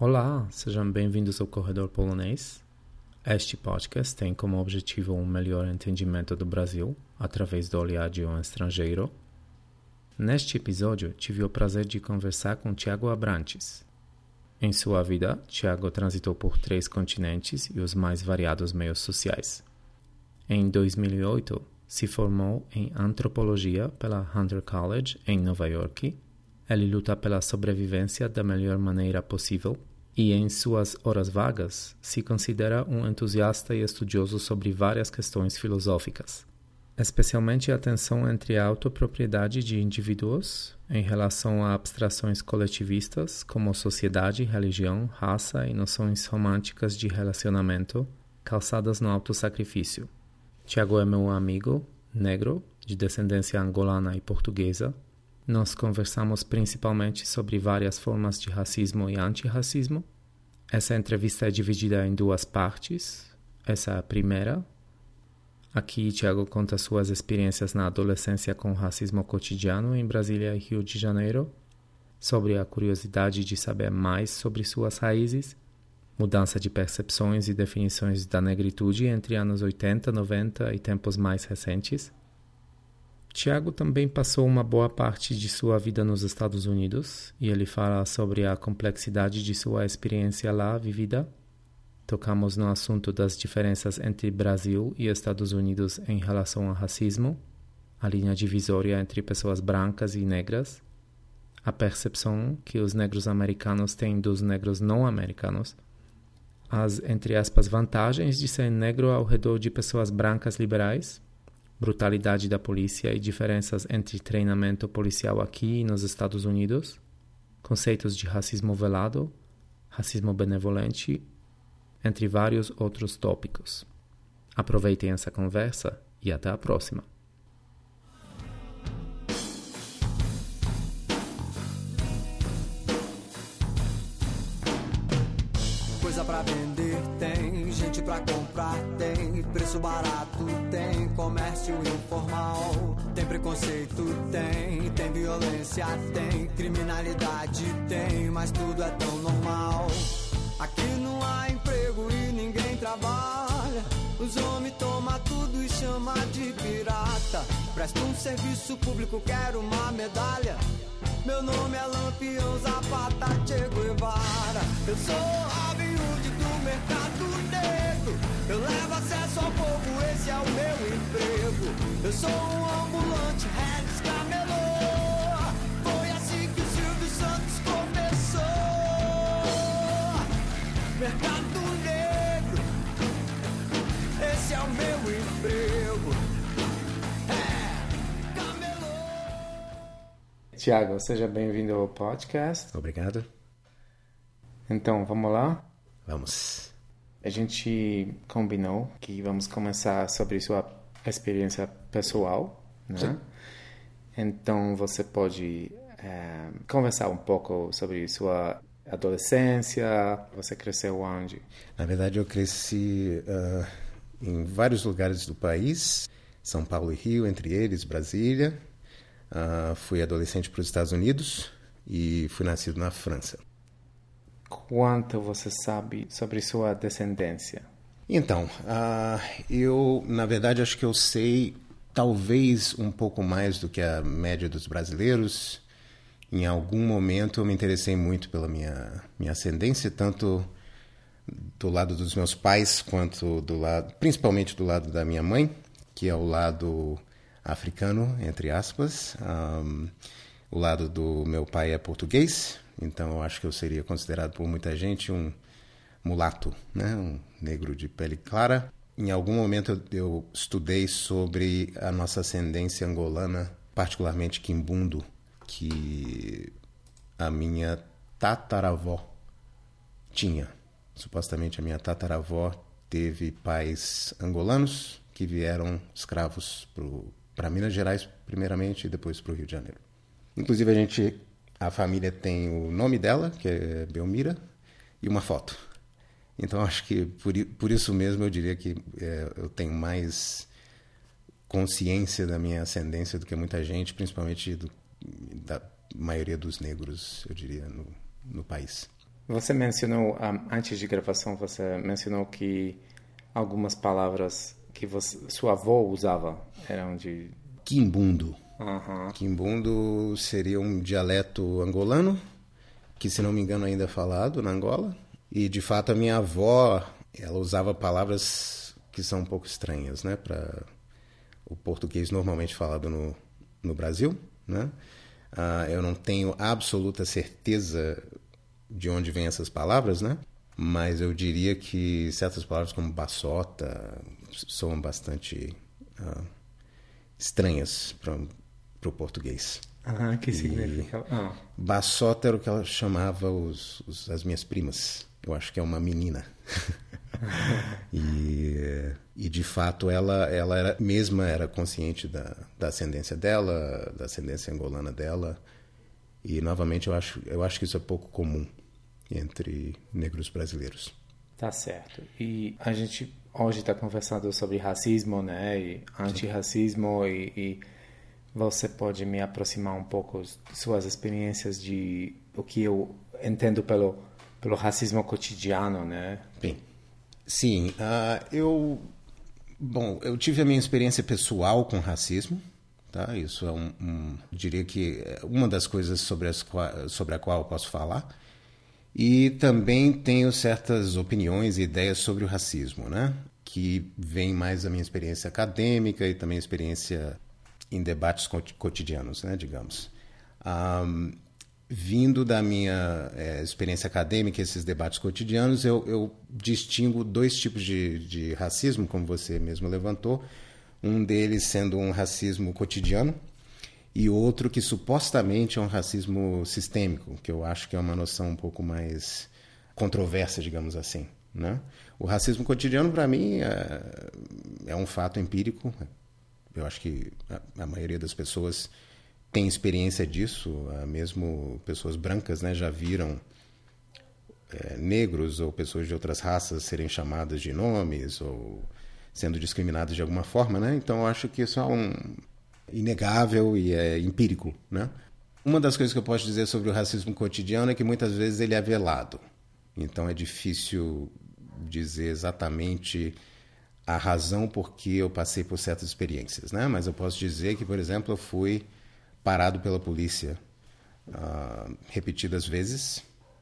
Olá, sejam bem-vindos ao Corredor Polonês. Este podcast tem como objetivo um melhor entendimento do Brasil através do olhar de um estrangeiro. Neste episódio, tive o prazer de conversar com Tiago Abrantes. Em sua vida, Tiago transitou por três continentes e os mais variados meios sociais. Em 2008, se formou em antropologia pela Hunter College, em Nova York. Ele luta pela sobrevivência da melhor maneira possível e, em suas horas vagas, se considera um entusiasta e estudioso sobre várias questões filosóficas, especialmente a tensão entre a autopropriedade de indivíduos em relação a abstrações coletivistas como sociedade, religião, raça e noções românticas de relacionamento calçadas no autossacrifício. Tiago é meu amigo, negro, de descendência angolana e portuguesa. Nós conversamos principalmente sobre várias formas de racismo e antirracismo. Essa entrevista é dividida em duas partes. Essa é a primeira. Aqui, Tiago conta suas experiências na adolescência com racismo cotidiano em Brasília e Rio de Janeiro, sobre a curiosidade de saber mais sobre suas raízes mudança de percepções e definições da negritude entre anos 80, 90 e tempos mais recentes. Tiago também passou uma boa parte de sua vida nos Estados Unidos e ele fala sobre a complexidade de sua experiência lá vivida. Tocamos no assunto das diferenças entre Brasil e Estados Unidos em relação ao racismo, a linha divisória entre pessoas brancas e negras, a percepção que os negros americanos têm dos negros não americanos as, entre aspas, vantagens de ser negro ao redor de pessoas brancas liberais, brutalidade da polícia e diferenças entre treinamento policial aqui e nos Estados Unidos, conceitos de racismo velado, racismo benevolente, entre vários outros tópicos. Aproveitem essa conversa e até a próxima. preço barato tem, comércio informal, tem preconceito tem, tem violência tem, criminalidade tem, mas tudo é tão normal. Aqui não há emprego e ninguém trabalha. Os homens tomam tudo e chama de pirata. Presta um serviço público, quero uma medalha. Meu nome é Lampião Zapata Che Guevara. Eu sou do mercado negro. Eu levo acesso ao povo, esse é o meu emprego. Eu sou um ambulante, Regis Camelô. Foi assim que o Silvio Santos começou. Mercado negro, esse é o meu emprego. É, camelô. Tiago, seja bem-vindo ao podcast. Obrigado. Então, vamos lá? Vamos. A gente combinou que vamos começar sobre sua experiência pessoal, né? Sim. Então você pode é, conversar um pouco sobre sua adolescência. Você cresceu onde? Na verdade, eu cresci uh, em vários lugares do país, São Paulo e Rio, entre eles Brasília. Uh, fui adolescente para os Estados Unidos e fui nascido na França quanto você sabe sobre sua descendência? Então, uh, eu, na verdade, acho que eu sei talvez um pouco mais do que a média dos brasileiros. Em algum momento eu me interessei muito pela minha, minha ascendência, tanto do lado dos meus pais quanto do lado, principalmente do lado da minha mãe, que é o lado africano, entre aspas. Um, o lado do meu pai é português, então eu acho que eu seria considerado por muita gente um mulato, né? um negro de pele clara. Em algum momento eu, estudei sobre a nossa ascendência angolana, particularmente quimbundo, que a minha tataravó tinha. Supostamente a minha tataravó teve pais angolanos que vieram escravos para Minas Gerais, primeiramente, e depois para o Rio de Janeiro. Inclusive, a gente a família tem o nome dela, que é Belmira, e uma foto. Então, acho que por, por isso mesmo eu diria que é, eu tenho mais consciência da minha ascendência do que muita gente, principalmente do, da maioria dos negros, eu diria, no, no país. Você mencionou, um, antes de gravação, você mencionou que algumas palavras que você, sua avó usava eram de... Quimbundo. Uhum. Quimbundo seria um dialeto angolano, que se não me engano ainda é falado na Angola. E de fato a minha avó, ela usava palavras que são um pouco estranhas, né, para o português normalmente falado no, no Brasil, né? Uh, eu não tenho absoluta certeza de onde vêm essas palavras, né? Mas eu diria que certas palavras como baçota são bastante uh, estranhas para o português. Ah, que significa? Ah. Baçota era o que ela chamava os, os, as minhas primas. Eu acho que é uma menina. e, e de fato ela ela era mesma era consciente da, da ascendência dela, da ascendência angolana dela. E novamente eu acho eu acho que isso é pouco comum entre negros brasileiros. Tá certo. E a gente hoje está conversando sobre racismo, né? E antirracismo e, e você pode me aproximar um pouco suas experiências de o que eu entendo pelo pelo racismo cotidiano, né? Bem, sim, uh, eu bom, eu tive a minha experiência pessoal com racismo, tá? Isso é um, um diria que é uma das coisas sobre as sobre a qual eu posso falar. E também tenho certas opiniões e ideias sobre o racismo, né? Que vem mais da minha experiência acadêmica e também experiência em debates cotidianos, né, digamos. Um, vindo da minha é, experiência acadêmica, esses debates cotidianos, eu, eu distingo dois tipos de, de, racismo, como você mesmo levantou. Um deles sendo um racismo cotidiano e outro que supostamente é um racismo sistêmico, que eu acho que é uma noção um pouco mais controversa, digamos assim. Né? O racismo cotidiano, para mim, é, é um fato empírico, eu acho que a, a maioria das pessoas tem experiência disso, ah, mesmo pessoas brancas né, já viram é, negros ou pessoas de outras raças serem chamadas de nomes ou sendo discriminadas de alguma forma, né? Então eu acho que isso é um inegável e é empírico, né? Uma das coisas que eu posso dizer sobre o racismo cotidiano é que muitas vezes ele é velado. Então é difícil dizer exatamente a razão por que eu passei por certas experiências, né? Mas eu posso dizer que, por exemplo, eu fui parado pela polícia uh, repetidas vezes.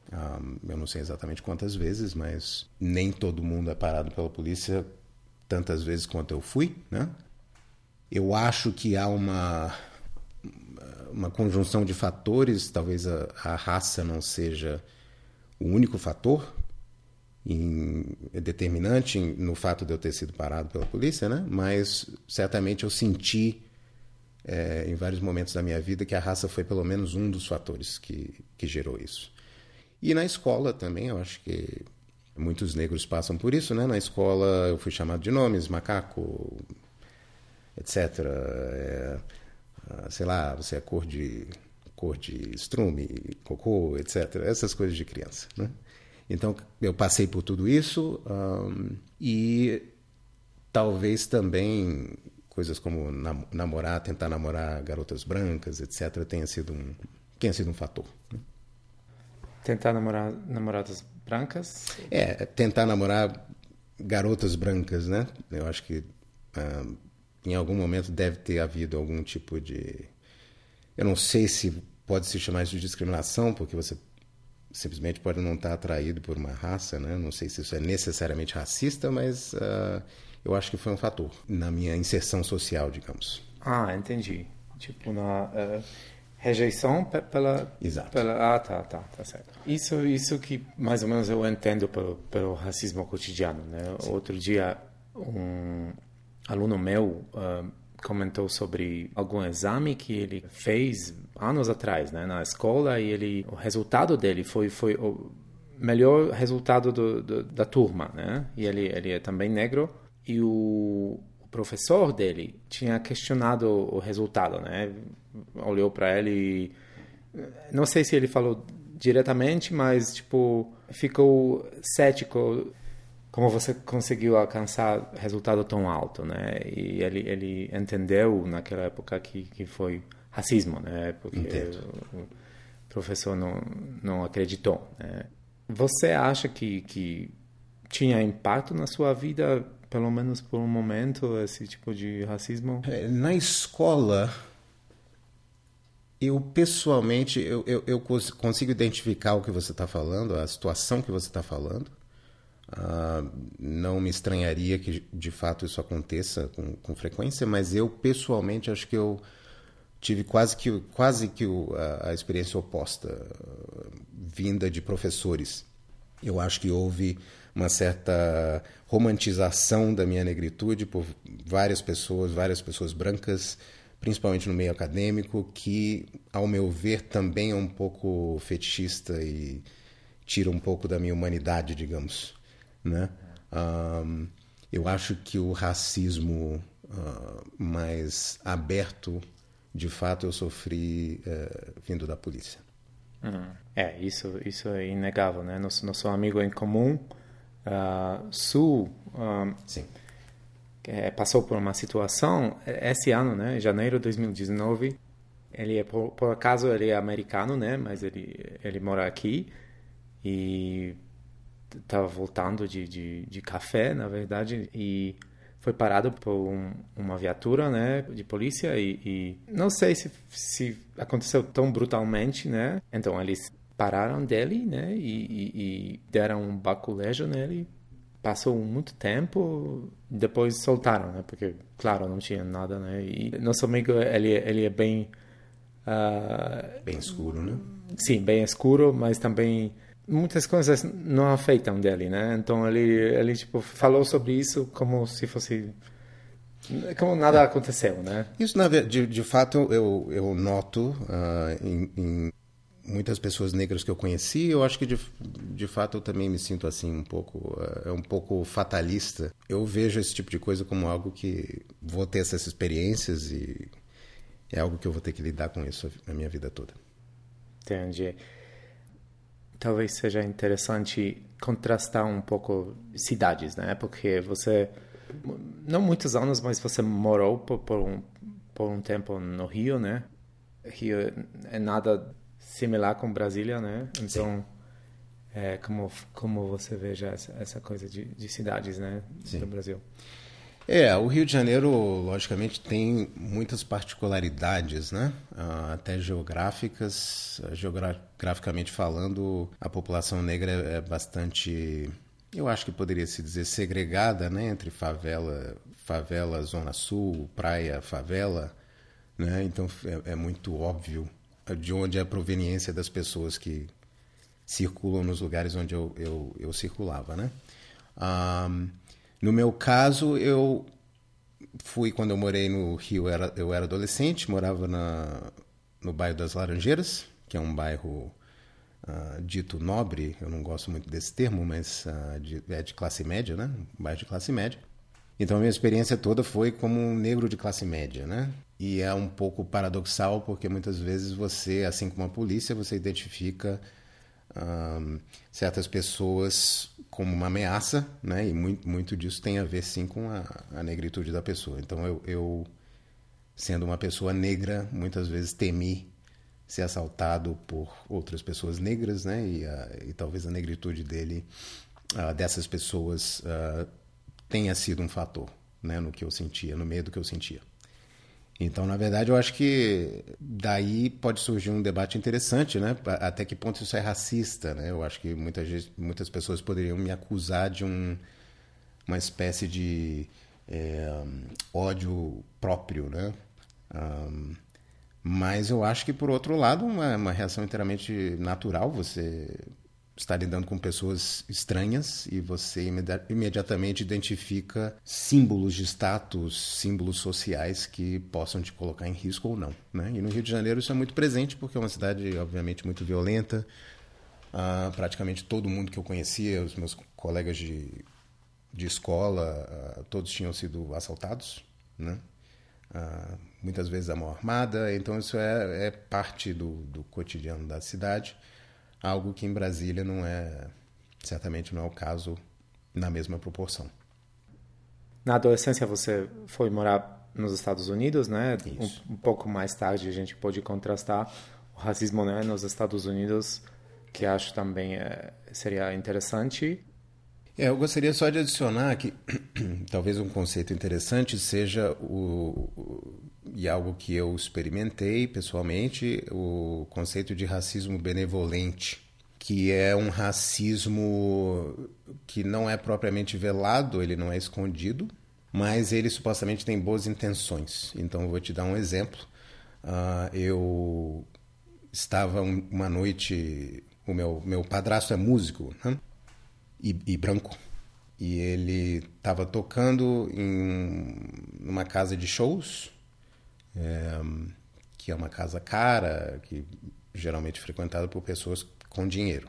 Uh, eu não sei exatamente quantas vezes, mas nem todo mundo é parado pela polícia tantas vezes quanto eu fui, né? Eu acho que há uma uma conjunção de fatores, talvez a, a raça não seja o único fator, em, é determinante no fato de eu ter sido parado pela polícia, né? Mas certamente eu senti é, em vários momentos da minha vida que a raça foi pelo menos um dos fatores que, que gerou isso. E na escola também, eu acho que muitos negros passam por isso, né? Na escola eu fui chamado de nomes, macaco, etc. É, sei lá, você é cor de cor de estrume, cocô, etc. Essas coisas de criança, né? Então eu passei por tudo isso um, e talvez também coisas como namorar, tentar namorar garotas brancas, etc. tenha sido um tenha sido um fator. Né? Tentar namorar namoradas brancas? É, tentar namorar garotas brancas, né? Eu acho que um, em algum momento deve ter havido algum tipo de eu não sei se pode se chamar de discriminação, porque você simplesmente pode não estar atraído por uma raça, né? Não sei se isso é necessariamente racista, mas uh, eu acho que foi um fator na minha inserção social, digamos. Ah, entendi. Tipo na uh, rejeição pela, Exato. pela, ah, tá, tá, tá certo. Isso, isso que mais ou menos eu entendo pelo, pelo racismo cotidiano, né? Sim. Outro dia um aluno meu uh, comentou sobre algum exame que ele fez anos atrás, né, na escola e ele o resultado dele foi foi o melhor resultado do, do, da turma, né? E ele ele é também negro e o, o professor dele tinha questionado o resultado, né? Olhou para ele não sei se ele falou diretamente, mas tipo ficou cético como você conseguiu alcançar resultado tão alto, né? E ele ele entendeu naquela época que que foi racismo, né? Porque Entendo. o professor não não acreditou, né? Você acha que, que tinha impacto na sua vida, pelo menos por um momento, esse tipo de racismo? É, na escola, eu pessoalmente, eu, eu, eu consigo identificar o que você está falando, a situação que você está falando. Uh, não me estranharia que de fato isso aconteça com, com, frequência, mas eu pessoalmente acho que eu tive quase que, quase que a, a experiência oposta, uh, vinda de professores. Eu acho que houve uma certa romantização da minha negritude por várias pessoas, várias pessoas brancas, principalmente no meio acadêmico, que, ao meu ver, também é um pouco fetichista e tira um pouco da minha humanidade, digamos. Né? Um, eu acho que o racismo uh, mais aberto, de fato, eu sofri uh, vindo da polícia. Uhum. É, isso, isso é inegável, né? Nosso, nosso amigo em comum, uh, Su, um, Sim. É, passou por uma situação esse ano, né? Em janeiro de 2019, ele é por, por acaso ele é americano, né? Mas ele ele mora aqui e estava voltando de, de, de, café, na verdade, e foi parado por um, uma viatura, né, de polícia e, e, não sei se, se aconteceu tão brutalmente, né? Então eles pararam dele, né, e, e, e deram um baculejo nele. Passou muito tempo, depois soltaram, né? Porque claro não tinha nada, né? E nosso amigo ele ele é bem uh, bem escuro, né? Sim, bem escuro, mas também muitas coisas não afetam dele, né? Então ele ele tipo falou sobre isso como se fosse como nada aconteceu, né? Isso na de, de fato eu eu noto uh, em, em, muitas pessoas negras que eu conheci, eu acho que de, de fato eu também me sinto assim um pouco uh, é um pouco fatalista. Eu vejo esse tipo de coisa como algo que vou ter essas experiências e é algo que eu vou ter que lidar com isso na minha vida toda. Entendi talvez seja interessante contrastar um pouco cidades, né? Porque você não muitos anos, mas você morou por, por um por um tempo no Rio, né? Rio é nada similar com Brasília, né? Então, Sim. é como como você veja essa, essa coisa de, de cidades, né? Sim. Do Brasil. É, o Rio de Janeiro, logicamente, tem muitas particularidades, né? Uh, até geográficas. Geograficamente falando, a população negra é bastante, eu acho que poderia se dizer, segregada, né? Entre favela, favela, zona sul, praia, favela, né? Então é, é muito óbvio de onde é a proveniência das pessoas que circulam nos lugares onde eu, eu, eu circulava, né? Ah, no meu caso, eu fui quando eu morei no Rio, eu era, eu era adolescente, morava na, no bairro das Laranjeiras, que é um bairro uh, dito nobre, eu não gosto muito desse termo, mas uh, de, é de classe média, né? Um bairro de classe média. Então a minha experiência toda foi como um negro de classe média, né? E é um pouco paradoxal porque muitas vezes você, assim como a polícia, você identifica um, certas pessoas como uma ameaça, né? E muito, muito disso tem a ver sim com a, a negritude da pessoa. Então eu, eu, sendo uma pessoa negra, muitas vezes temi ser assaltado por outras pessoas negras, né? E, a, e talvez a negritude dele, uh, dessas pessoas, uh, tenha sido um fator, né? No que eu sentia, no meio do que eu sentia. Então, na verdade, eu acho que daí pode surgir um debate interessante, né? Até que ponto isso é racista, né? Eu acho que muitas, muitas pessoas poderiam me acusar de um, uma espécie de é, ódio próprio, né? Um, mas eu acho que, por outro lado, uma, uma reação inteiramente natural. Você está lidando com pessoas estranhas e você imediatamente identifica símbolos de status, símbolos sociais que possam te colocar em risco ou não. Né? E no Rio de Janeiro isso é muito presente porque é uma cidade, obviamente, muito violenta. Uh, praticamente todo mundo que eu conhecia, os meus colegas de, de escola, uh, todos tinham sido assaltados, né? Uh, muitas vezes a mão armada. Então isso é, é parte do, do cotidiano da cidade algo que em Brasília não é, certamente não é o caso na mesma proporção. Na adolescência você foi morar nos Estados Unidos, né? Um, um, pouco mais tarde a gente pode contrastar o racismo né, nos Estados Unidos, que acho também é, seria interessante. É, eu gostaria só de adicionar que talvez um conceito interessante seja o, o, e algo que eu experimentei pessoalmente, o conceito de racismo benevolente, que é um racismo que não é propriamente velado, ele não é escondido, mas ele supostamente tem boas intenções. Então eu vou te dar um exemplo. Uh, eu estava uma noite, o meu meu padrasto é músico né? e, e branco e ele estava tocando em uma casa de shows é, que é uma casa cara que geralmente frequentada por pessoas com dinheiro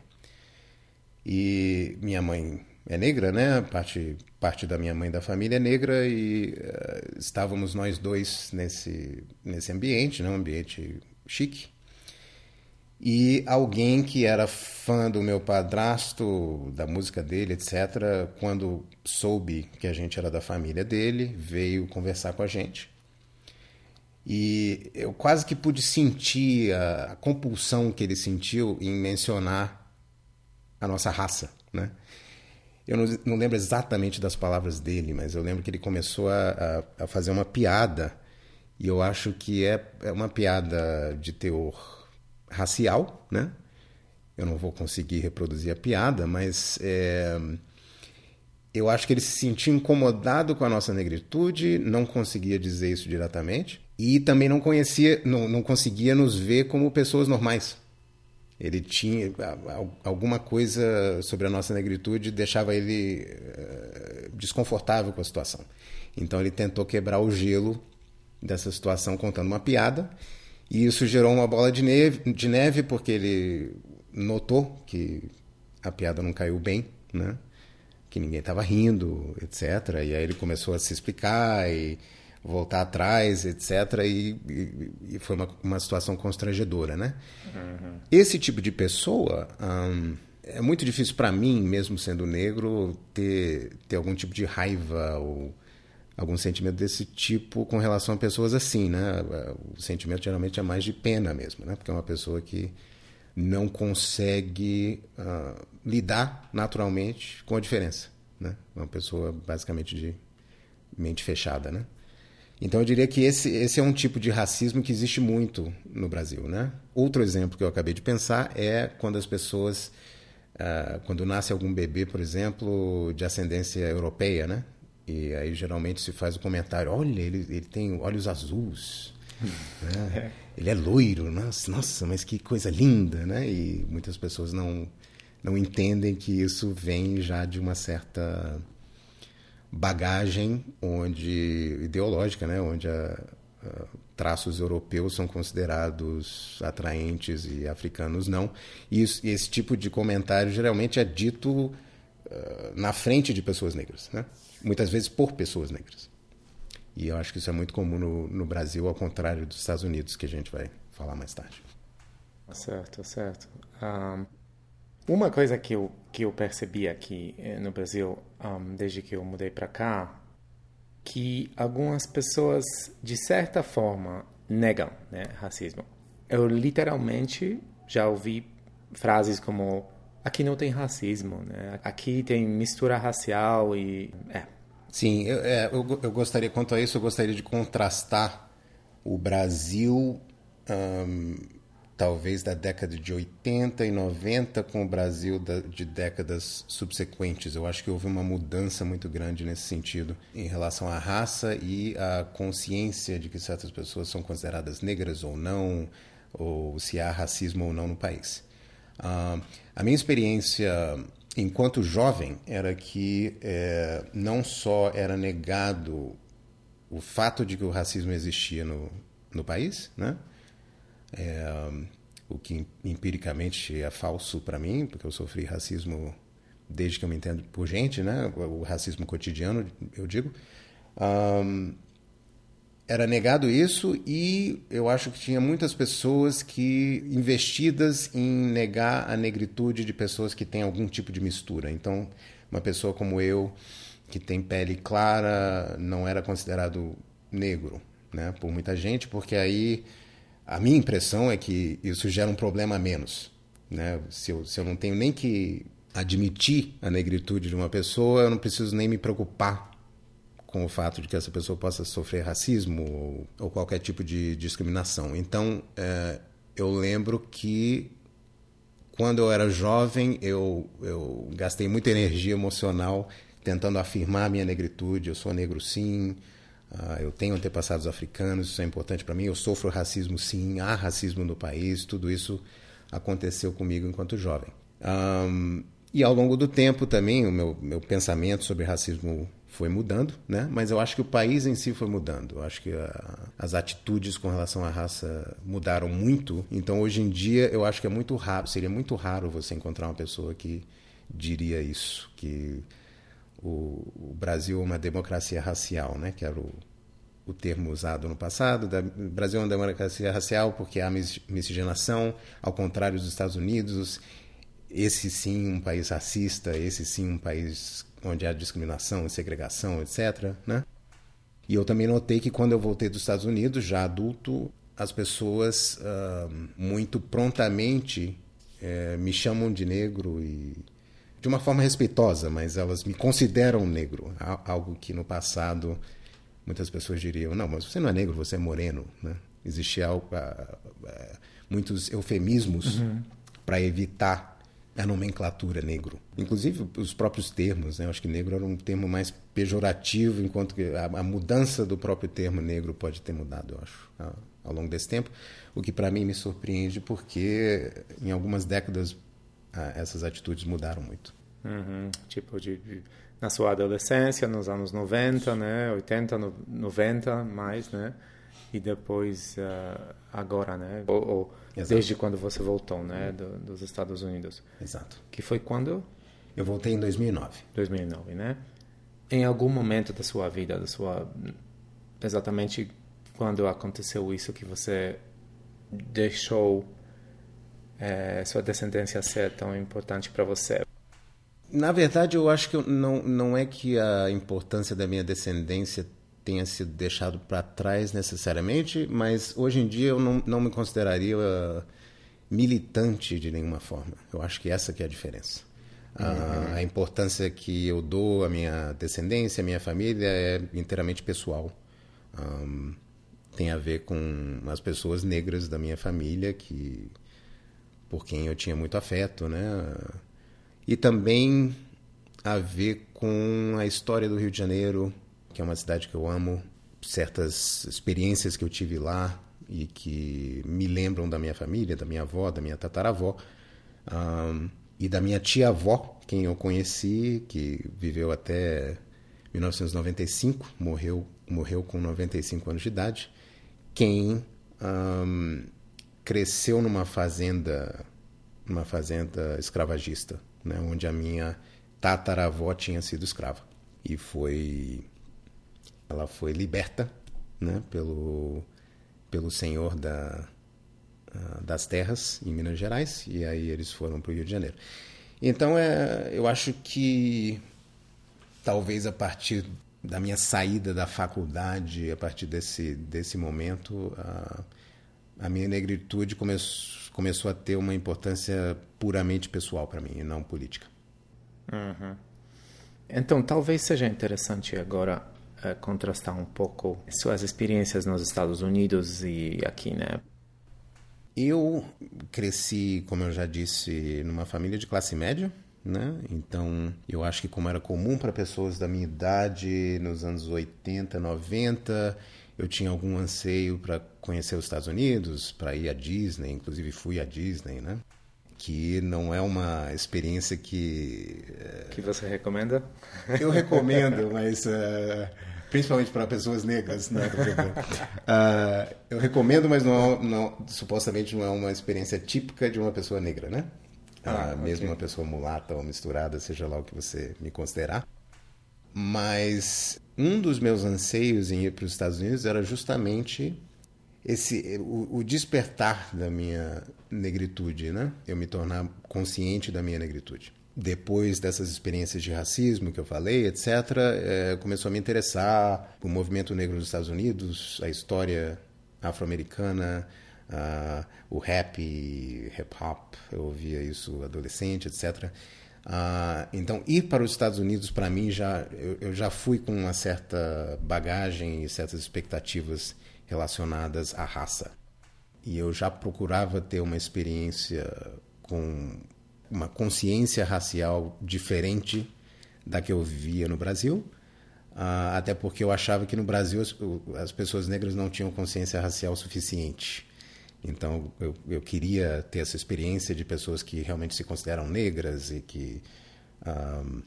e minha mãe é negra, né? Parte, parte da minha mãe da família é negra e uh, estávamos nós dois nesse, nesse ambiente, né? Um ambiente chique. E alguém que era fã do meu padrasto, da música dele, etc., quando soube que a gente era da família dele, veio conversar com a gente. E eu quase que pude sentir a, a compulsão que ele sentiu em mencionar a nossa raça, né? Eu não, não, lembro exatamente das palavras dele, mas eu lembro que ele começou a, a, a fazer uma piada, e eu acho que é, é uma piada de teor racial, né? Eu não vou conseguir reproduzir a piada, mas é, eu acho que ele se sentia incomodado com a nossa negritude, não conseguia dizer isso diretamente e também não conhecia, não, não conseguia nos ver como pessoas normais. Ele tinha alguma coisa sobre a nossa negritude deixava ele uh, desconfortável com a situação. Então ele tentou quebrar o gelo dessa situação contando uma piada e isso gerou uma bola de neve, de neve porque ele notou que a piada não caiu bem, né? Que ninguém estava rindo, etc. E aí ele começou a se explicar e voltar atrás, etc. E, e, e foi uma, uma situação constrangedora, né? Uhum. Esse tipo de pessoa é muito difícil para mim, mesmo sendo negro, ter, ter algum tipo de raiva ou algum sentimento desse tipo com relação a pessoas assim, né? O sentimento geralmente é mais de pena mesmo, né? Porque é uma pessoa que não consegue uh, lidar naturalmente com a diferença, né? Uma pessoa basicamente de mente fechada, né? Então eu diria que esse, esse é um tipo de racismo que existe muito no Brasil, né? Outro exemplo que eu acabei de pensar é quando as pessoas, uh, quando nasce algum bebê, por exemplo, de ascendência europeia, né? E aí geralmente se faz o comentário, olha, ele, ele tem olhos azuis, né? É. ele é loiro, nossa, nossa, mas que coisa linda, né? E muitas pessoas não, não entendem que isso vem já de uma certa bagagem onde ideológica, né, onde a, a, traços europeus são considerados atraentes e africanos não. E isso, esse tipo de comentário geralmente é dito uh, na frente de pessoas negras, né? muitas vezes por pessoas negras. E eu acho que isso é muito comum no, no Brasil, ao contrário dos Estados Unidos, que a gente vai falar mais tarde. Certo, certo. Um, uma coisa que eu, que eu percebi aqui eh, no Brasil, um, desde que eu mudei para cá, que algumas pessoas, de certa forma, negam né, racismo. Eu literalmente já ouvi frases como aqui não tem racismo, né? aqui tem mistura racial e... É. Sim, eu, é, eu, eu gostaria, quanto a isso, eu gostaria de contrastar o Brasil... Um talvez da década de 80 e 90 com o Brasil de décadas subsequentes. Eu acho que houve uma mudança muito grande nesse sentido em relação à raça e à consciência de que certas pessoas são consideradas negras ou não, ou se há racismo ou não no país. Uh, a minha experiência enquanto jovem era que é, não só era negado o fato de que o racismo existia no, no país, né? É, o que empiricamente é falso para mim, porque eu sofri racismo desde que eu me entendo por gente, né? O racismo cotidiano, eu digo. Um, era negado isso e eu acho que tinha muitas pessoas que investidas em negar a negritude de pessoas que têm algum tipo de mistura. Então, uma pessoa como eu que tem pele clara não era considerado negro, né, por muita gente, porque aí a minha impressão é que isso gera um problema a menos. Né? Se, eu, se eu não tenho nem que admitir a negritude de uma pessoa, eu não preciso nem me preocupar com o fato de que essa pessoa possa sofrer racismo ou, ou qualquer tipo de discriminação. Então, é, eu lembro que quando eu era jovem, eu, eu gastei muita energia emocional tentando afirmar minha negritude. Eu sou negro, sim. Uh, eu tenho antepassados africanos, isso é importante para mim. Eu sofro racismo, sim. Há racismo no país. Tudo isso aconteceu comigo enquanto jovem. Um, e ao longo do tempo também, o meu, meu pensamento sobre racismo foi mudando, né? Mas eu acho que o país em si foi mudando. Eu acho que a, as atitudes com relação à raça mudaram muito. Então hoje em dia eu acho que é muito raro, seria muito raro você encontrar uma pessoa que diria isso, que o, o Brasil é uma democracia racial, né? Que era o, o termo usado no passado. Da, o Brasil é uma democracia racial porque há miscigenação, ao contrário dos Estados Unidos. Esse sim um país racista, esse sim um país onde há discriminação, segregação, etc. Né? E eu também notei que quando eu voltei dos Estados Unidos, já adulto, as pessoas uh, muito prontamente uh, me chamam de negro e de uma forma respeitosa, mas elas me consideram negro, algo que no passado muitas pessoas diriam: não, mas você não é negro, você é moreno, né? Existia uh, muitos eufemismos uhum. para evitar a nomenclatura negro. Inclusive os próprios termos, né? Eu acho que negro era um termo mais pejorativo, enquanto que a, a mudança do próprio termo negro pode ter mudado, eu acho, ao, ao longo desse tempo. O que para mim me surpreende porque em algumas décadas essas atitudes mudaram muito. Uhum. Tipo de, de, na sua adolescência, nos anos 90, né, 80, 90 mais, né? E depois uh, agora, né? Ou, ou desde quando você voltou, né, do, dos Estados Unidos. Exato. Que foi quando? Eu voltei em 2009. 2009, né? Em algum momento da sua vida, da sua exatamente quando aconteceu isso que você deixou é, sua descendência ser tão importante para você? Na verdade, eu acho que não, não é que a importância da minha descendência tenha sido deixado para trás necessariamente, mas hoje em dia eu não, não me consideraria uh, militante de nenhuma forma. Eu acho que essa que é a diferença. Uhum. a importância que eu dou à minha descendência, à minha família é inteiramente pessoal. Um, tem a ver com as pessoas negras da minha família que por quem eu tinha muito afeto, né? E também a ver com a história do Rio de Janeiro, que é uma cidade que eu amo, certas experiências que eu tive lá e que me lembram da minha família, da minha avó, da minha tataravó um, e da minha tia-avó, quem eu conheci, que viveu até 1995, morreu, morreu com 95 anos de idade, quem um, cresceu numa fazenda, numa fazenda escravagista, né, onde a minha tataravó tinha sido escrava e foi ela foi liberta né, pelo, pelo senhor da, uh, das terras em Minas Gerais e aí eles foram para o Rio de Janeiro. Então é, eu acho que talvez a partir da minha saída da faculdade, a partir desse, desse momento, uh, a minha negritude começou, começou a ter uma importância puramente pessoal para mim e não política. Uhum. Então, talvez seja interessante agora uh, contrastar um pouco suas experiências nos Estados Unidos e aqui, né? Eu cresci, como eu já disse, numa família de classe média, né? Então, eu acho que como era comum para pessoas da minha idade, nos anos 80, 90, eu tinha algum anseio para conhecer os Estados Unidos, para ir à Disney, inclusive fui à Disney, né? que não é uma experiência que eh, que você recomenda eu recomendo mas uh, principalmente para pessoas negras, né? uh, eu recomendo, mas não, não, supostamente não é uma experiência típica de uma pessoa negra, né? Ah, uh, mesmo uma pessoa mulata ou misturada, seja lá o que você me considerar. Mas um dos meus anseios em ir para os Estados Unidos era justamente esse o, o, despertar da minha negritude, né? Eu me tornar consciente da minha negritude depois dessas experiências de racismo que eu falei, etc., é, começou a me interessar o movimento negro nos Estados Unidos, a história afro-americana, Uh, o rap, hip hop, eu ouvia isso adolescente, etc. Ah, então, ir para os Estados Unidos, para mim, já eu, eu, já fui com uma certa bagagem e certas expectativas relacionadas à raça. E eu já procurava ter uma experiência com uma consciência racial diferente da que eu vivia no Brasil. Uh, até porque eu achava que no Brasil as, as pessoas negras não tinham consciência racial suficiente. Então, eu, eu queria ter essa experiência de pessoas que realmente se consideram negras e que um,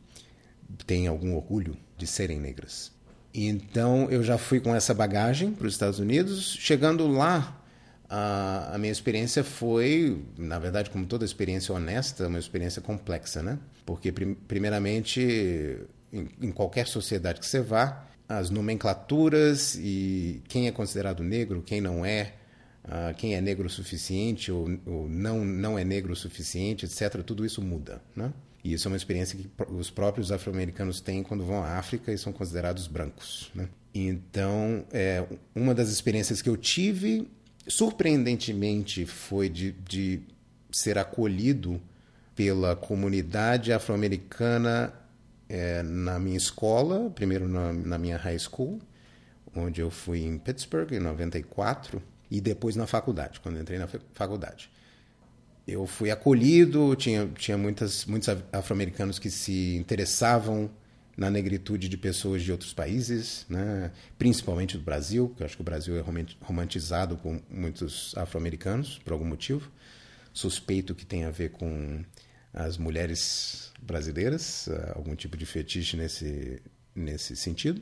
têm algum orgulho de serem negras. Então, eu já fui com essa bagagem para os Estados Unidos. Chegando lá, a, a minha experiência foi, na verdade, como toda experiência honesta, uma experiência complexa, né? Porque, prim, primeiramente, em, em qualquer sociedade que você vá, as nomenclaturas e quem é considerado negro, quem não é, uh, quem é negro o suficiente ou, ou, não, não é negro o suficiente, etc., tudo isso muda. Né? E isso é uma experiência que os próprios afro-americanos têm quando vão à África e são considerados brancos. Né? Então, é, uma das experiências que eu tive, surpreendentemente, foi de, de ser acolhido pela comunidade afro-americana é, na minha escola, primeiro na, na minha high school, onde eu fui em Pittsburgh, em 94, e depois na faculdade, quando entrei na faculdade. Eu fui acolhido, tinha, tinha muitas, muitos afro-americanos que se interessavam na negritude de pessoas de outros países, né? principalmente do Brasil, que eu acho que o Brasil é romantizado por muitos afro-americanos, por algum motivo. Suspeito que tem a ver com as mulheres brasileiras, algum tipo de fetiche nesse, nesse sentido.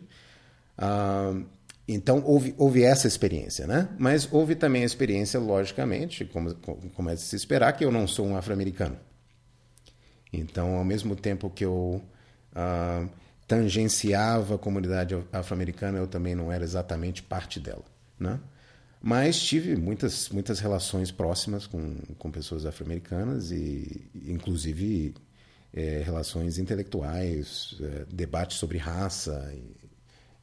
Uh, então, houve, houve essa experiência, né? Mas houve também a experiência, logicamente, como, como é de se esperar, que eu não sou um afro-americano. Então, ao mesmo tempo que eu uh, tangenciava a comunidade afro-americana, eu também não era exatamente parte dela, né? Mas tive muitas, muitas relações próximas com, com pessoas afro-americanas e, inclusive, é, relações intelectuais, é, debates sobre raça,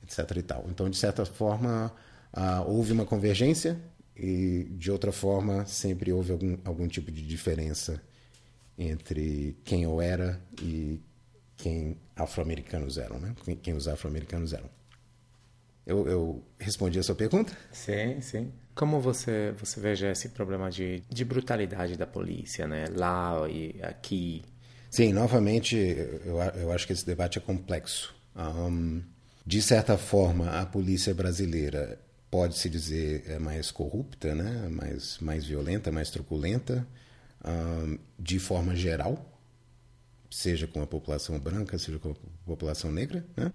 etc. E tal. Então, de certa forma, ah, houve uma convergência e, de outra forma, sempre houve algum, algum tipo de diferença entre quem eu era e quem afro-americanos eram, né? quem os afro-americanos eram. Eu, eu, respondi a sua pergunta? Sim, sim. Como você você veja esse problema de, de brutalidade da polícia, né? Lá e aqui? Sim, novamente, eu, eu acho que esse debate é complexo. Um, de certa forma, a polícia brasileira pode-se dizer é mais corrupta, né? mais, mais violenta, mais truculenta, um, de forma geral, seja com a população branca, seja com a população negra. Né?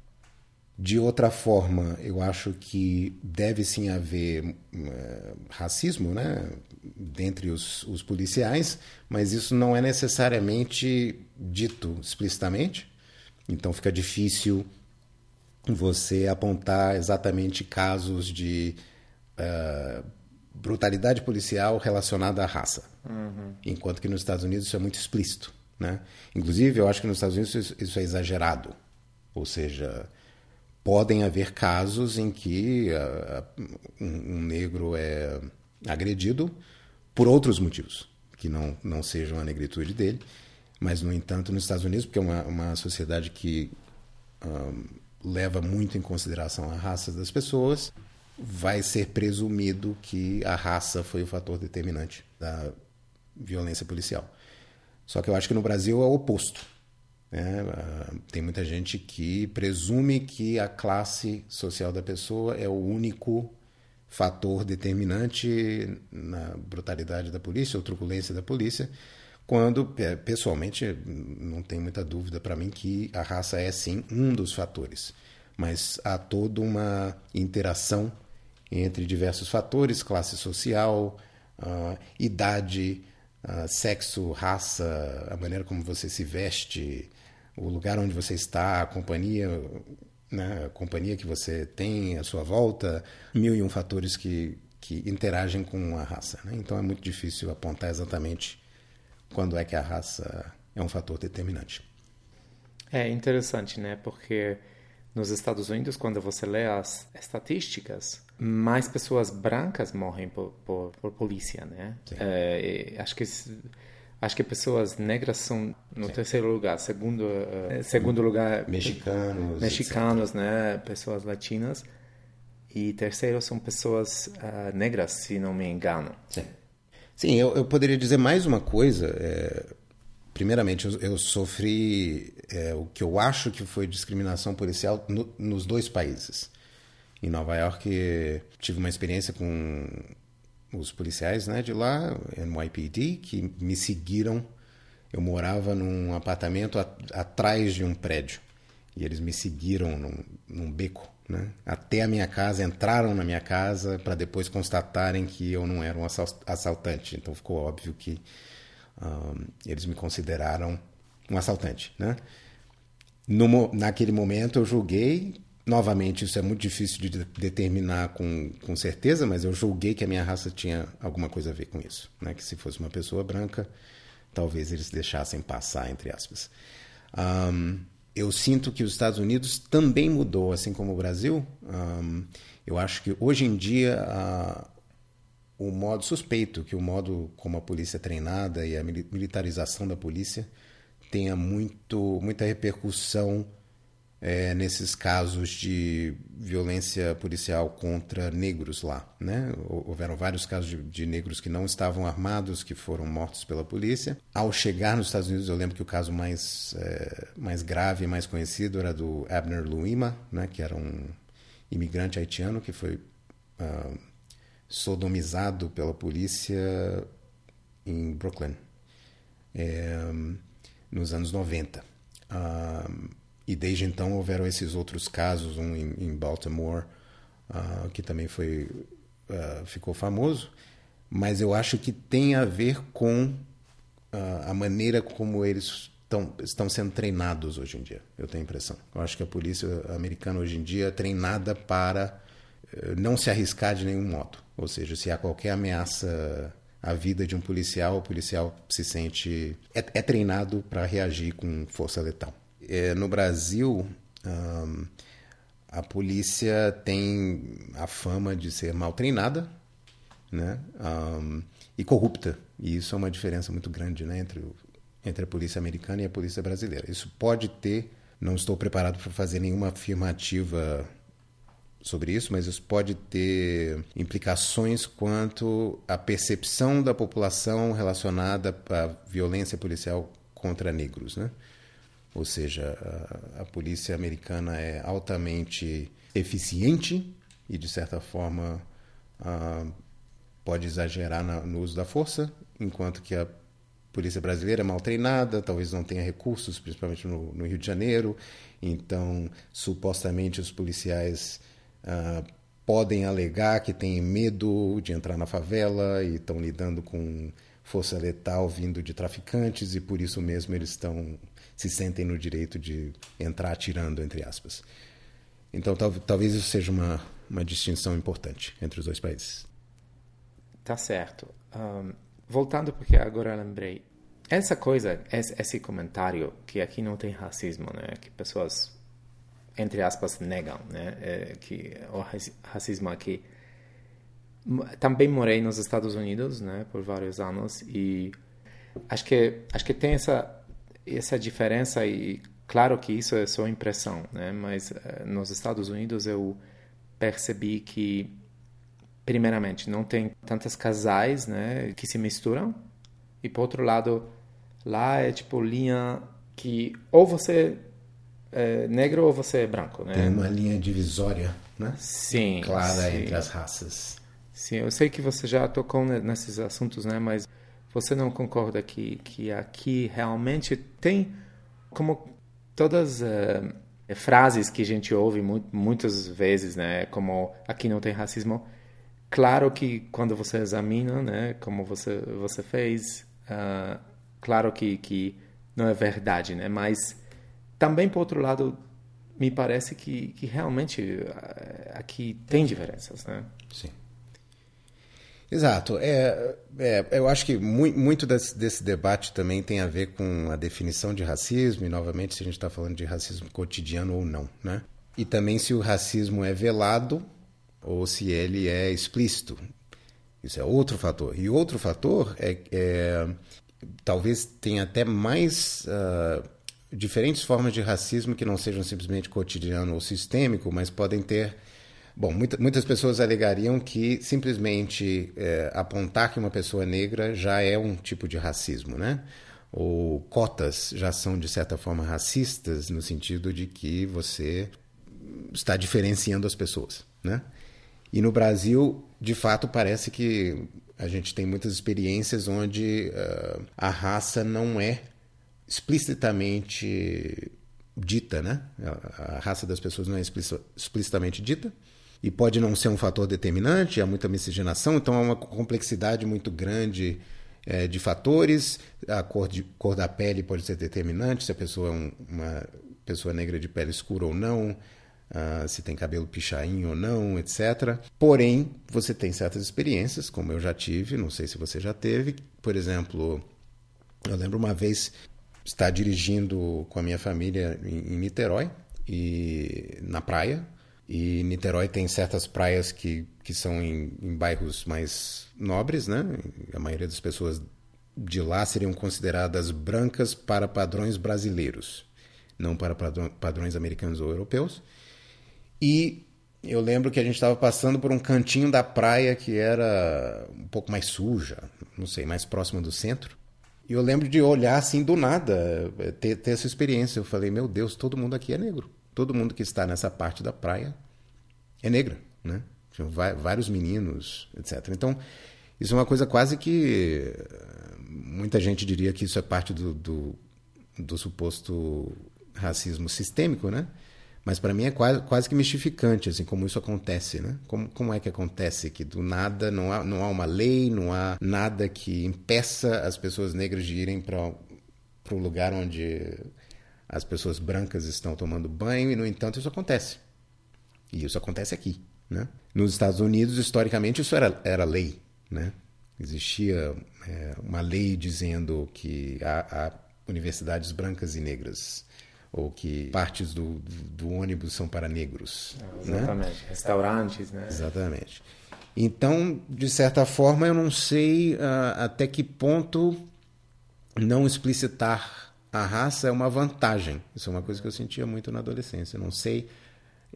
De outra forma, eu acho que deve sim haver uh, racismo né? dentre os, os policiais, mas isso não é necessariamente dito explicitamente, então fica difícil você apontar exatamente casos de uh, brutalidade policial relacionada à raça. Uhum. Enquanto que nos Estados Unidos isso é muito explícito. Né? Inclusive, eu acho que nos Estados Unidos isso é exagerado. Ou seja, podem haver casos em que uh, um, um, negro é agredido por outros motivos, que não, não sejam a negritude dele. Mas, no entanto, nos Estados Unidos, porque é uma, uma sociedade que um, leva muito em consideração a raça das pessoas, vai ser presumido que a raça foi o fator determinante da violência policial. Só que eu acho que no Brasil é o oposto. Né? Ah, tem muita gente que presume que a classe social da pessoa é o único fator determinante na brutalidade da polícia ou truculência da polícia, quando, pessoalmente, não tem muita dúvida para mim que a raça é sim um dos fatores. Mas há toda uma interação entre diversos fatores classe social, uh, idade, uh, sexo, raça, a maneira como você se veste, o lugar onde você está, a companhia. Né, a companhia que você tem à sua volta, mil e um fatores que, que interagem com a raça. Né? Então é muito difícil apontar exatamente quando é que a raça é um fator determinante. É interessante, né? Porque nos Estados Unidos, quando você lê as estatísticas, mais pessoas brancas morrem por, por, por polícia, né? É, acho que acho que pessoas negras são no Sim. terceiro lugar, segundo uh, segundo lugar mexicanos, mexicanos, etc. né? Pessoas latinas e terceiro são pessoas uh, negras, se não me engano. Sim. Sim, eu, eu poderia dizer mais uma coisa. É, primeiramente, eu, eu sofri é, o que eu acho que foi discriminação policial no, nos dois países. Em Nova York, tive uma experiência com os policiais né, de lá, NYPD, que me seguiram. Eu morava num apartamento a, atrás de um prédio e eles me seguiram num, num beco né, até a minha casa, entraram na minha casa para depois constatarem que eu não era um assaltante. Então ficou óbvio que um, eles me consideraram um assaltante. Né? No, naquele momento eu julguei, novamente isso é muito difícil de determinar com, com certeza, mas eu julguei que a minha raça tinha alguma coisa a ver com isso. Né? Que se fosse uma pessoa branca, talvez eles deixassem passar, entre aspas. Um, eu sinto que os Estados Unidos também mudou, assim como o Brasil. Um, eu acho que hoje em dia a, o modo suspeito, que o modo como a polícia é treinada e a militarização da polícia tenha muito, muita repercussão é, nesses casos de violência policial contra negros lá. Né? Houveram vários casos de, de, negros que não estavam armados, que foram mortos pela polícia. Ao chegar nos Estados Unidos, eu lembro que o caso mais, é, mais grave e mais conhecido era do Abner Luima, né? que era um imigrante haitiano que foi uh, sodomizado pela polícia em Brooklyn, é, nos anos 90. Uh, e desde então houveram esses outros casos, um em, em Baltimore, uh, que também foi uh, ficou famoso, mas eu acho que tem a ver com uh, a maneira como eles tão, estão sendo treinados hoje em dia. Eu tenho a impressão. Eu acho que a polícia americana hoje em dia é treinada para eh, não se arriscar de nenhum modo. Ou seja, se há qualquer ameaça à vida de um policial, o policial se sente é, é treinado para reagir com força letal é, no Brasil, um, a polícia tem a fama de ser mal treinada né? Um, e corrupta. E isso é uma diferença muito grande né? entre, o, entre a polícia americana e a polícia brasileira. Isso pode ter, não estou preparado para fazer nenhuma afirmativa sobre isso, mas isso pode ter implicações quanto à percepção da população relacionada à violência policial contra negros, né? Ou seja, a, a polícia americana é altamente eficiente e, de certa forma, pode exagerar na, no uso da força, enquanto que a polícia brasileira é mal treinada, talvez não tenha recursos, principalmente no, no Rio de Janeiro. Então, supostamente, os policiais podem alegar que têm medo de entrar na favela e estão lidando com força letal vindo de traficantes e por isso mesmo eles estão se sentem no direito de entrar atirando, entre aspas. Então, tal, talvez isso seja uma, uma distinção importante entre os dois países. Tá certo. Um, voltando, porque agora lembrei. Essa coisa, esse comentário, que aqui não tem racismo, né? Que pessoas, entre aspas, negam, né? É, que o racismo aqui. Também morei nos Estados Unidos, né? Por vários anos e acho que acho que tem essa essa diferença e claro que isso é só impressão, né? Mas uh, nos Estados Unidos eu percebi que primeiramente não tem tantos casais, né, que se misturam e por outro lado lá é tipo linha que ou você é negro ou você é branco, né? Tem uma linha divisória, né? Sim. Clara sim. entre as raças. Sim, eu sei que você já tocou nesses assuntos, né? Mas você não concorda que, que aqui realmente tem, como todas uh, frases que a gente ouve mu muitas vezes, né, como aqui não tem racismo, claro que quando você examina, né, como você você fez, uh, claro que que não é verdade, né, mas também por outro lado me parece que, que realmente uh, aqui tem diferenças, né? Sim. Exato. É, é, eu acho que muito, muito desse, desse, debate também tem a ver com a definição de racismo, e novamente se a gente está falando de racismo cotidiano ou não. Né? e também se o racismo é velado ou se ele é explícito. Isso é outro fator. E outro fator é, é talvez tenha até mais uh, diferentes formas de racismo que não sejam simplesmente cotidiano ou sistêmico, mas podem ter. Bom, muita, muitas pessoas alegariam que simplesmente é, apontar que uma pessoa negra já é um tipo de racismo, né? Ou cotas já são, de certa forma, racistas, no sentido de que você está diferenciando as pessoas, né? E no Brasil, de fato, parece que a gente tem muitas experiências onde uh, a raça não é explicitamente dita, né? A raça das pessoas não é explicitamente dita e pode não ser um fator determinante, há muita miscigenação, então há uma complexidade muito grande é, de fatores. A cor, de, cor da pele pode ser determinante, se a pessoa é um, uma pessoa negra de pele escura ou não, uh, se tem cabelo pichain ou não, etc. Porém, você tem certas experiências, como eu já tive, não sei se você já teve. Por exemplo, eu lembro uma vez estar dirigindo com a minha família em, em Niterói e na praia. E Niterói tem certas praias que, que são em, em bairros mais nobres, né? A maioria das pessoas de lá seriam consideradas brancas para padrões brasileiros, não para padrões americanos ou europeus. E eu lembro que a gente estava passando por um cantinho da praia que era um pouco mais suja, não sei, mais próximo do centro. E eu lembro de olhar assim do nada, ter, ter essa experiência. Eu falei, meu Deus, todo mundo aqui é negro. Todo mundo que está nessa parte da praia é negra, né? Vários meninos, etc. Então, isso é uma coisa quase que muita gente diria que isso é parte do, do, do suposto racismo sistêmico, né? Mas para mim é quase, quase que mistificante, assim, como isso acontece, né? Como, como é que acontece que do nada não há, não há uma lei, não há nada que impeça as pessoas negras de irem para o lugar onde as pessoas brancas estão tomando banho e, no entanto, isso acontece. E isso acontece aqui, né? Nos Estados Unidos, historicamente, isso era, era lei, né? Existia é, uma lei dizendo que há, há universidades brancas e negras ou que partes do, do, ônibus são para negros. Ah, exatamente. Né? Restaurantes, né? Exatamente. Então, de certa forma, eu não sei uh, até que ponto não explicitar a raça é uma vantagem. Isso é uma coisa que eu sentia muito na adolescência. Não sei,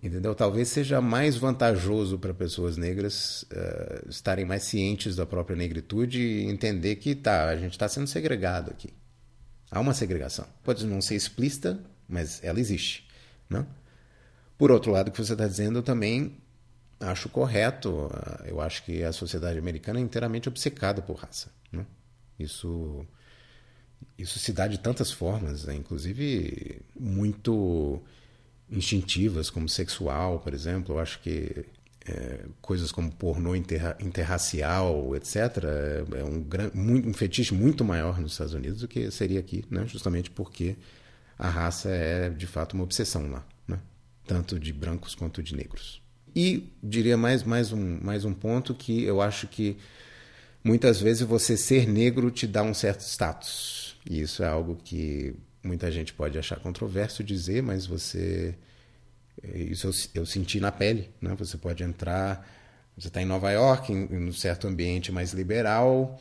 entendeu? Talvez seja mais vantajoso para pessoas negras uh, estarem mais cientes da própria negritude e entender que tá, a gente está sendo segregado aqui. Há uma segregação. Pode não ser explícita, mas ela existe. Né? Por outro lado, o que você está dizendo, eu também acho correto. Eu acho que a sociedade americana é inteiramente obcecada por raça. Né? Isso, isso se dá de tantas formas, né? inclusive muito instintivas, como sexual, por exemplo. Eu acho que é, coisas como pornô interra interracial, etc., é, é um, um fetiche muito maior nos Estados Unidos do que seria aqui, né? justamente porque a raça é de fato uma obsessão lá, né? tanto de brancos quanto de negros. E diria mais, mais, um, mais um ponto que eu acho que muitas vezes você ser negro te dá um certo status. E isso é algo que muita gente pode achar controverso dizer, mas você. Isso eu, eu senti na pele. Né? Você pode entrar. Você está em Nova York, em, em um certo ambiente mais liberal,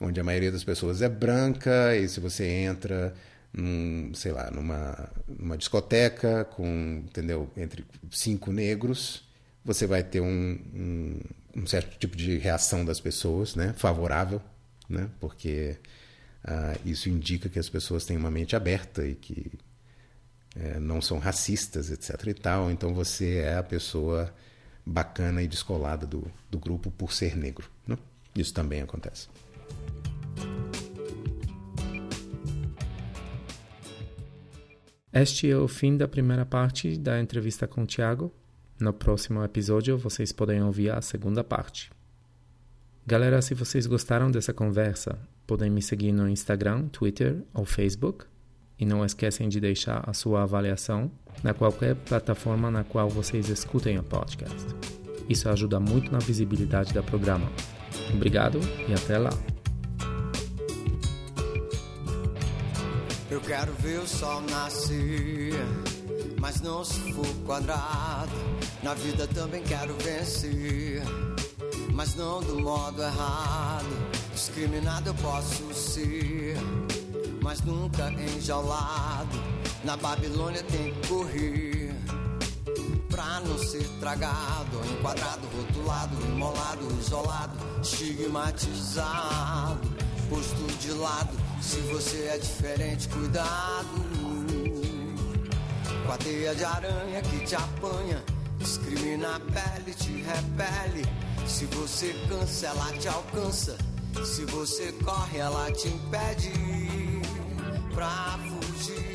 onde a maioria das pessoas é branca, e se você entra num, sei lá, numa, numa discoteca com, entendeu, entre cinco negros, você vai ter um, um, um certo tipo de reação das pessoas, né, favorável, né, porque uh, isso indica que as pessoas têm uma mente aberta e que é, não são racistas, etc. e tal. Então você é a pessoa bacana e descolada do, do grupo por ser negro. Né? Isso também acontece. Este é o fim da primeira parte da entrevista com o Tiago. No próximo episódio vocês podem ouvir a segunda parte. Galera, se vocês gostaram dessa conversa, podem me seguir no Instagram, Twitter ou Facebook. E não esquecem de deixar a sua avaliação na qualquer plataforma na qual vocês escutem o podcast. Isso ajuda muito na visibilidade do programa. Obrigado e até lá! Eu quero ver o sol nascer mas não se for quadrado. Na vida também quero vencer, mas não do modo errado. Discriminado eu posso ser, mas nunca enjaulado. Na Babilônia tem que correr pra não ser tragado, enquadrado, rotulado, imolado, isolado, estigmatizado, posto de lado. Se você é diferente, cuidado. Com a teia de aranha que te apanha, discrimina a pele, te repele. Se você cansa, ela te alcança. Se você corre, ela te impede pra fugir.